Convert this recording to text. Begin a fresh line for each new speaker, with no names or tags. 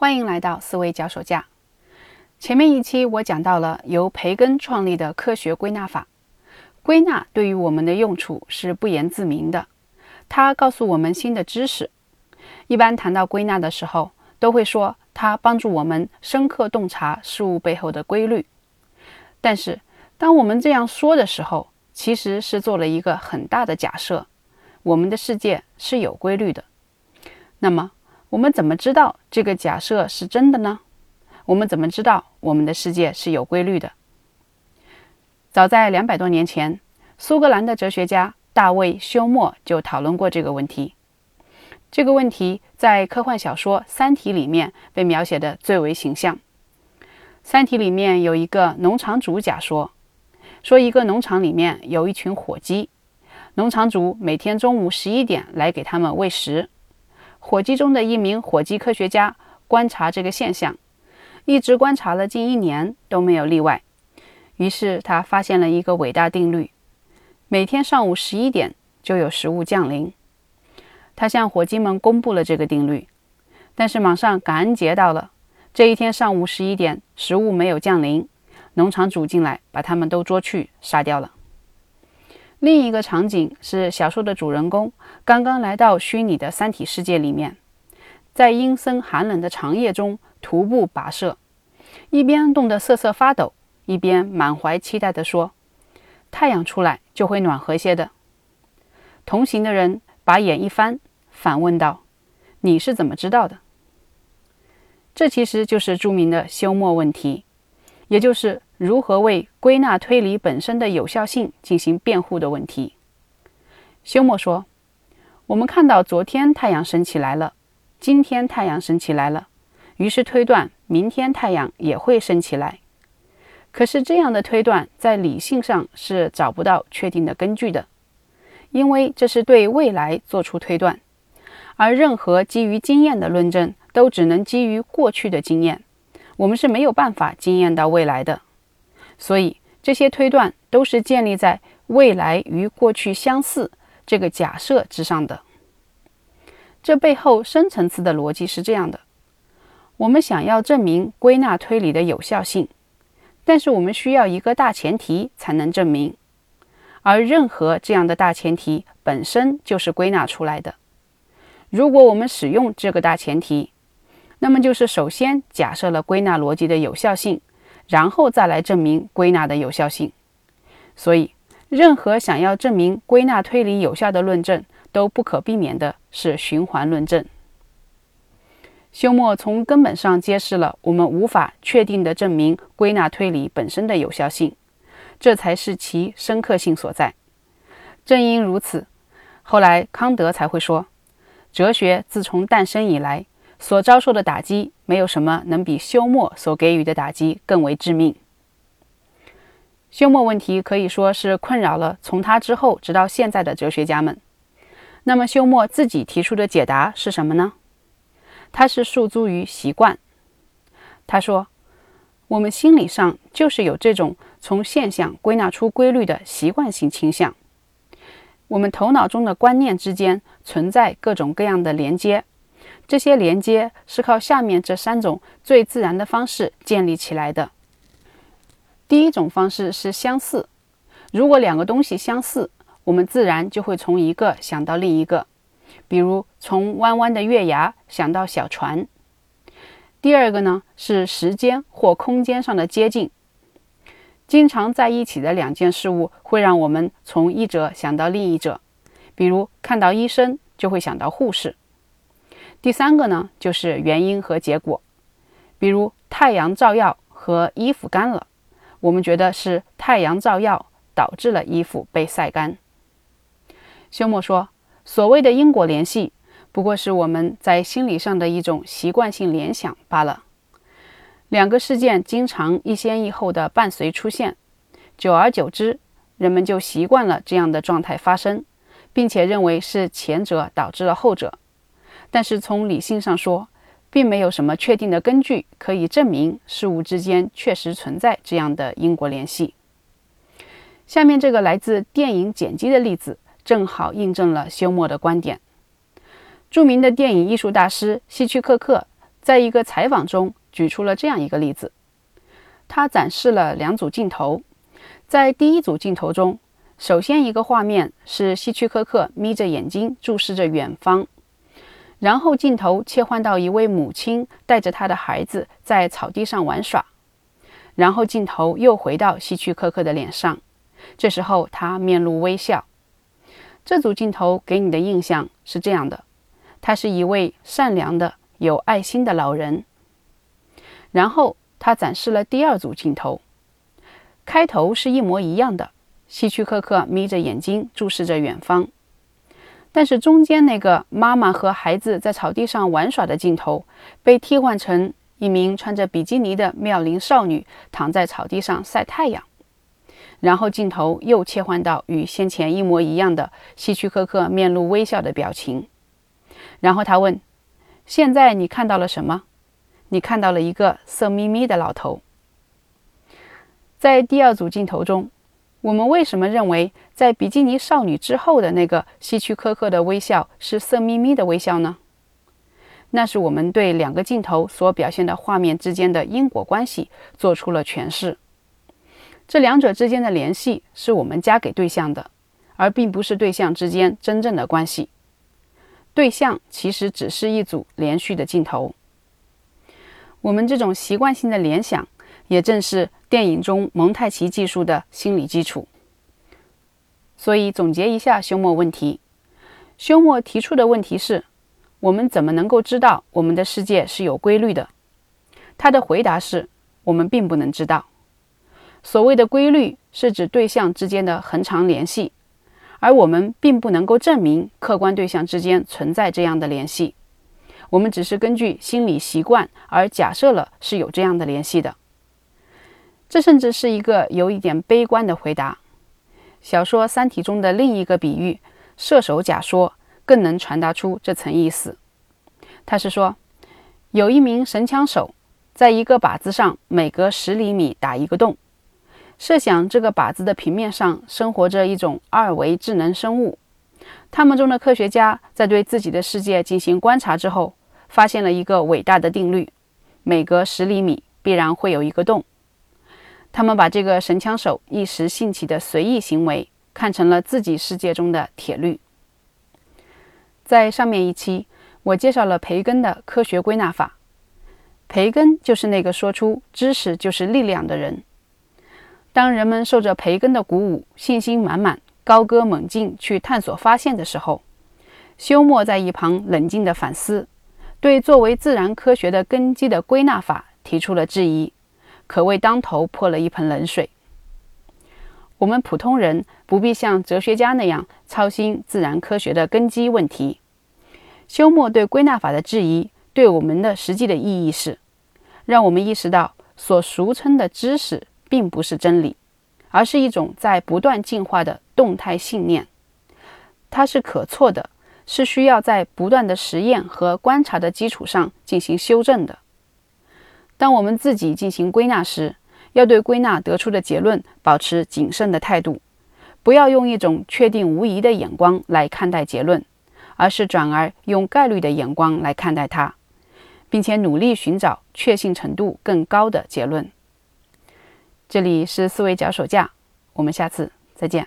欢迎来到思维脚手架。前面一期我讲到了由培根创立的科学归纳法。归纳对于我们的用处是不言自明的，它告诉我们新的知识。一般谈到归纳的时候，都会说它帮助我们深刻洞察事物背后的规律。但是，当我们这样说的时候，其实是做了一个很大的假设：我们的世界是有规律的。那么，我们怎么知道这个假设是真的呢？我们怎么知道我们的世界是有规律的？早在两百多年前，苏格兰的哲学家大卫·休谟就讨论过这个问题。这个问题在科幻小说《三体》里面被描写的最为形象。《三体》里面有一个农场主假说，说一个农场里面有一群火鸡，农场主每天中午十一点来给他们喂食。火鸡中的一名火鸡科学家观察这个现象，一直观察了近一年都没有例外。于是他发现了一个伟大定律：每天上午十一点就有食物降临。他向火鸡们公布了这个定律，但是马上感恩节到了，这一天上午十一点食物没有降临，农场主进来把他们都捉去杀掉了。另一个场景是小说的主人公刚刚来到虚拟的三体世界里面，在阴森寒冷的长夜中徒步跋涉，一边冻得瑟瑟发抖，一边满怀期待地说：“太阳出来就会暖和些的。”同行的人把眼一翻，反问道：“你是怎么知道的？”这其实就是著名的休谟问题，也就是。如何为归纳推理本身的有效性进行辩护的问题？休谟说：“我们看到昨天太阳升起来了，今天太阳升起来了，于是推断明天太阳也会升起来。可是这样的推断在理性上是找不到确定的根据的，因为这是对未来做出推断，而任何基于经验的论证都只能基于过去的经验，我们是没有办法经验到未来的。”所以这些推断都是建立在未来与过去相似这个假设之上的。这背后深层次的逻辑是这样的：我们想要证明归纳推理的有效性，但是我们需要一个大前提才能证明，而任何这样的大前提本身就是归纳出来的。如果我们使用这个大前提，那么就是首先假设了归纳逻辑的有效性。然后再来证明归纳的有效性，所以任何想要证明归纳推理有效的论证，都不可避免的是循环论证。休谟从根本上揭示了我们无法确定的证明归纳推理本身的有效性，这才是其深刻性所在。正因如此，后来康德才会说，哲学自从诞生以来。所遭受的打击，没有什么能比休谟所给予的打击更为致命。休谟问题可以说是困扰了从他之后直到现在的哲学家们。那么，休谟自己提出的解答是什么呢？他是诉诸于习惯。他说：“我们心理上就是有这种从现象归纳出规律的习惯性倾向。我们头脑中的观念之间存在各种各样的连接。”这些连接是靠下面这三种最自然的方式建立起来的。第一种方式是相似，如果两个东西相似，我们自然就会从一个想到另一个，比如从弯弯的月牙想到小船。第二个呢是时间或空间上的接近，经常在一起的两件事物会让我们从一者想到另一者，比如看到医生就会想到护士。第三个呢，就是原因和结果，比如太阳照耀和衣服干了，我们觉得是太阳照耀导致了衣服被晒干。休谟说，所谓的因果联系，不过是我们在心理上的一种习惯性联想罢了。两个事件经常一先一后的伴随出现，久而久之，人们就习惯了这样的状态发生，并且认为是前者导致了后者。但是从理性上说，并没有什么确定的根据可以证明事物之间确实存在这样的因果联系。下面这个来自电影剪辑的例子，正好印证了休谟的观点。著名的电影艺术大师希区柯克在一个采访中举出了这样一个例子。他展示了两组镜头，在第一组镜头中，首先一个画面是希区柯克眯着眼睛注视着远方，然后镜头切换到一位母亲带着她的孩子在草地上玩耍，然后镜头又回到希区柯克的脸上，这时候他面露微笑。这组镜头给你的印象是这样的：他是一位善良的、有爱心的老人，然后。他展示了第二组镜头，开头是一模一样的，希区柯克眯着眼睛注视着远方，但是中间那个妈妈和孩子在草地上玩耍的镜头被替换成一名穿着比基尼的妙龄少女躺在草地上晒太阳，然后镜头又切换到与先前一模一样的希区柯克面露微笑的表情，然后他问：“现在你看到了什么？”你看到了一个色眯眯的老头。在第二组镜头中，我们为什么认为在比基尼少女之后的那个希区柯克的微笑是色眯眯的微笑呢？那是我们对两个镜头所表现的画面之间的因果关系做出了诠释。这两者之间的联系是我们加给对象的，而并不是对象之间真正的关系。对象其实只是一组连续的镜头。我们这种习惯性的联想，也正是电影中蒙太奇技术的心理基础。所以，总结一下休谟问题：休谟提出的问题是，我们怎么能够知道我们的世界是有规律的？他的回答是，我们并不能知道。所谓的规律，是指对象之间的恒常联系，而我们并不能够证明客观对象之间存在这样的联系。我们只是根据心理习惯而假设了是有这样的联系的，这甚至是一个有一点悲观的回答。小说《三体》中的另一个比喻——射手假说，更能传达出这层意思。他是说，有一名神枪手在一个靶子上每隔十厘米打一个洞，设想这个靶子的平面上生活着一种二维智能生物，他们中的科学家在对自己的世界进行观察之后。发现了一个伟大的定律：每隔十厘米必然会有一个洞。他们把这个神枪手一时兴起的随意行为看成了自己世界中的铁律。在上面一期，我介绍了培根的科学归纳法。培根就是那个说出“知识就是力量”的人。当人们受着培根的鼓舞，信心满满、高歌猛进去探索发现的时候，休谟在一旁冷静地反思。对作为自然科学的根基的归纳法提出了质疑，可谓当头泼了一盆冷水。我们普通人不必像哲学家那样操心自然科学的根基问题。休谟对归纳法的质疑，对我们的实际的意义是，让我们意识到所俗称的知识并不是真理，而是一种在不断进化的动态信念，它是可错的。是需要在不断的实验和观察的基础上进行修正的。当我们自己进行归纳时，要对归纳得出的结论保持谨慎的态度，不要用一种确定无疑的眼光来看待结论，而是转而用概率的眼光来看待它，并且努力寻找确信程度更高的结论。这里是思维脚手架，我们下次再见。